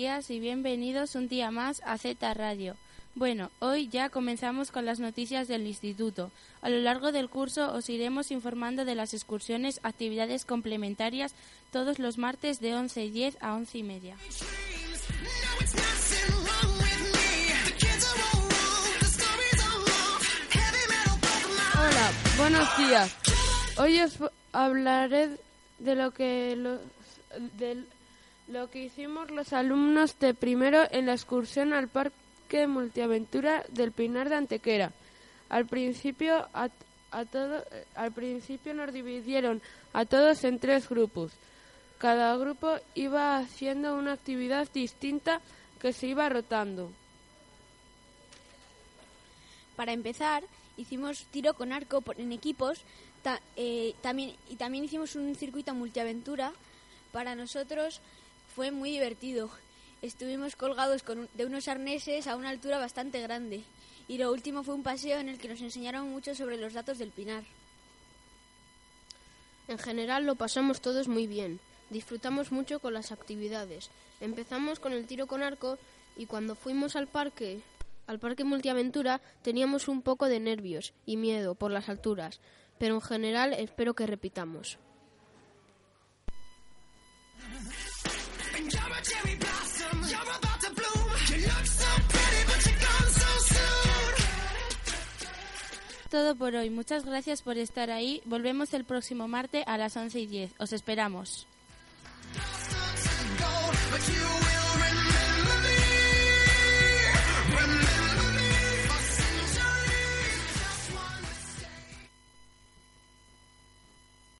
días y bienvenidos un día más a Z Radio. Bueno, hoy ya comenzamos con las noticias del instituto. A lo largo del curso os iremos informando de las excursiones, actividades complementarias todos los martes de 11 y 10 a 11 y media. Hola, buenos días. Hoy os hablaré de lo que los, del lo que hicimos los alumnos de primero en la excursión al Parque Multiaventura del Pinar de Antequera. Al principio, a, todo, al principio nos dividieron a todos en tres grupos. Cada grupo iba haciendo una actividad distinta que se iba rotando. Para empezar, hicimos tiro con arco en equipos eh, también, y también hicimos un circuito multiaventura. Para nosotros fue muy divertido. Estuvimos colgados de unos arneses a una altura bastante grande. Y lo último fue un paseo en el que nos enseñaron mucho sobre los datos del pinar. En general lo pasamos todos muy bien. Disfrutamos mucho con las actividades. Empezamos con el tiro con arco y cuando fuimos al parque, al parque multiaventura, teníamos un poco de nervios y miedo por las alturas, pero en general espero que repitamos. Todo por hoy. Muchas gracias por estar ahí. Volvemos el próximo martes a las 11 y 10. Os esperamos.